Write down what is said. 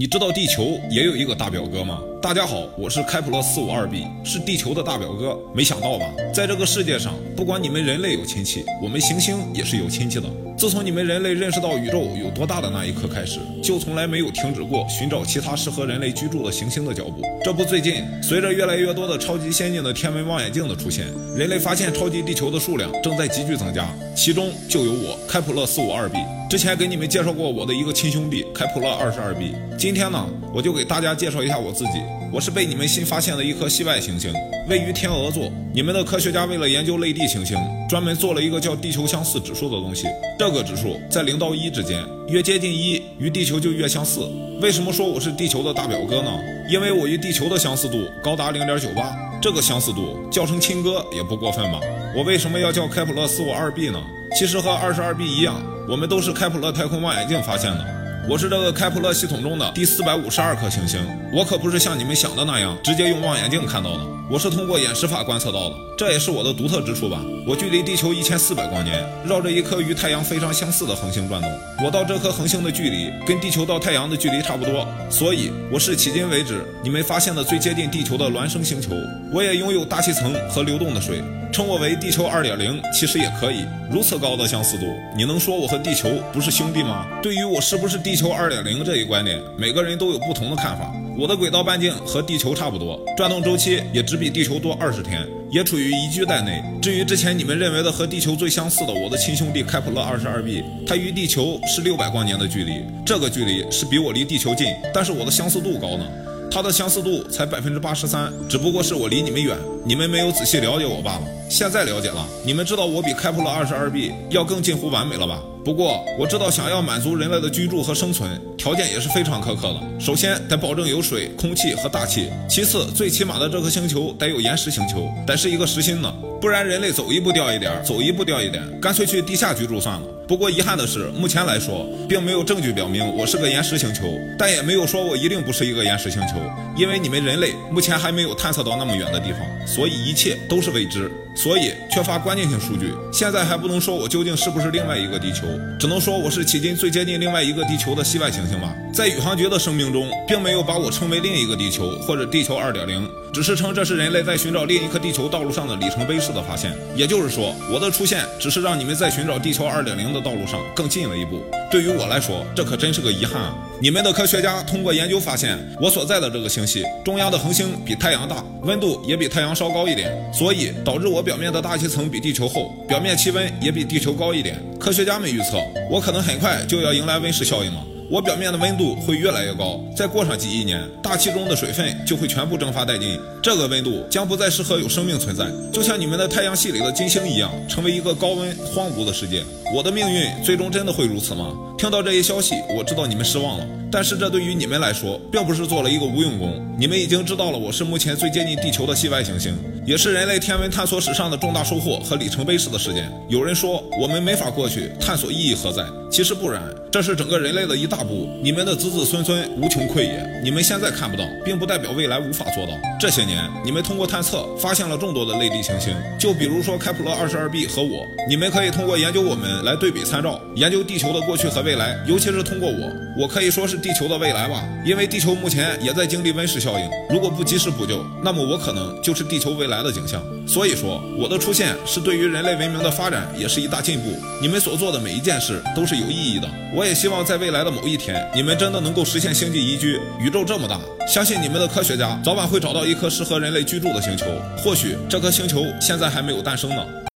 你知道地球也有一个大表哥吗？大家好，我是开普勒四五二 b，是地球的大表哥。没想到吧，在这个世界上，不管你们人类有亲戚，我们行星也是有亲戚的。自从你们人类认识到宇宙有多大的那一刻开始，就从来没有停止过寻找其他适合人类居住的行星的脚步。这不，最近随着越来越多的超级先进的天文望远镜的出现，人类发现超级地球的数量正在急剧增加，其中就有我开普勒四五二 b。之前给你们介绍过我的一个亲兄弟开普勒二十二 b，今天呢，我就给大家介绍一下我自己。我是被你们新发现的一颗系外行星，位于天鹅座。你们的科学家为了研究类地行星，专门做了一个叫地球相似指数的东西。这个指数在零到一之间，越接近一，与地球就越相似。为什么说我是地球的大表哥呢？因为我与地球的相似度高达零点九八，这个相似度叫声亲哥也不过分吧？我为什么要叫开普勒四五二 b 呢？其实和二十二 b 一样。我们都是开普勒太空望远镜发现的。我是这个开普勒系统中的第四百五十二颗行星。我可不是像你们想的那样直接用望远镜看到的，我是通过眼识法观测到的。这也是我的独特之处吧。我距离地球一千四百光年，绕着一颗与太阳非常相似的恒星转动。我到这颗恒星的距离跟地球到太阳的距离差不多，所以我是迄今为止你们发现的最接近地球的孪生星球。我也拥有大气层和流动的水。称我为地球二点零，其实也可以。如此高的相似度，你能说我和地球不是兄弟吗？对于我是不是地球二点零这一观点，每个人都有不同的看法。我的轨道半径和地球差不多，转动周期也只比地球多二十天，也处于宜居带内。至于之前你们认为的和地球最相似的我的亲兄弟开普勒二十二 b，它与地球是六百光年的距离，这个距离是比我离地球近，但是我的相似度高呢。它的相似度才百分之八十三，只不过是我离你们远，你们没有仔细了解我罢了。现在了解了，你们知道我比开普勒二十二 b 要更近乎完美了吧？不过我知道，想要满足人类的居住和生存条件也是非常苛刻的。首先得保证有水、空气和大气，其次最起码的这颗星球得有岩石星球，得是一个实心的，不然人类走一步掉一点，走一步掉一点，干脆去地下居住算了。不过遗憾的是，目前来说，并没有证据表明我是个岩石星球，但也没有说我一定不是一个岩石星球，因为你们人类目前还没有探测到那么远的地方，所以一切都是未知，所以缺乏关键性数据。现在还不能说我究竟是不是另外一个地球，只能说我是迄今最接近另外一个地球的系外行星吧。在宇航局的声明中，并没有把我称为另一个地球或者地球二点零，只是称这是人类在寻找另一颗地球道路上的里程碑式的发现。也就是说，我的出现只是让你们在寻找地球二点零的。道路上更近了一步，对于我来说，这可真是个遗憾啊！你们的科学家通过研究发现，我所在的这个星系中央的恒星比太阳大，温度也比太阳稍高一点，所以导致我表面的大气层比地球厚，表面气温也比地球高一点。科学家们预测，我可能很快就要迎来温室效应了。我表面的温度会越来越高，再过上几亿年，大气中的水分就会全部蒸发殆尽，这个温度将不再适合有生命存在，就像你们的太阳系里的金星一样，成为一个高温荒芜的世界。我的命运最终真的会如此吗？听到这一消息，我知道你们失望了，但是这对于你们来说，并不是做了一个无用功。你们已经知道了我是目前最接近地球的系外行星，也是人类天文探索史上的重大收获和里程碑式的事件。有人说我们没法过去，探索意义何在？其实不然，这是整个人类的一大步，你们的子子孙孙无穷匮也。你们现在看不到，并不代表未来无法做到。这些年，你们通过探测发现了众多的类地行星，就比如说开普勒二十二 b 和我，你们可以通过研究我们来对比参照，研究地球的过去和未来，尤其是通过我，我可以说是地球的未来吧，因为地球目前也在经历温室效应，如果不及时补救，那么我可能就是地球未来的景象。所以说，我的出现是对于人类文明的发展也是一大进步。你们所做的每一件事都是。有意义的，我也希望在未来的某一天，你们真的能够实现星际宜居。宇宙这么大，相信你们的科学家早晚会找到一颗适合人类居住的星球。或许这颗星球现在还没有诞生呢。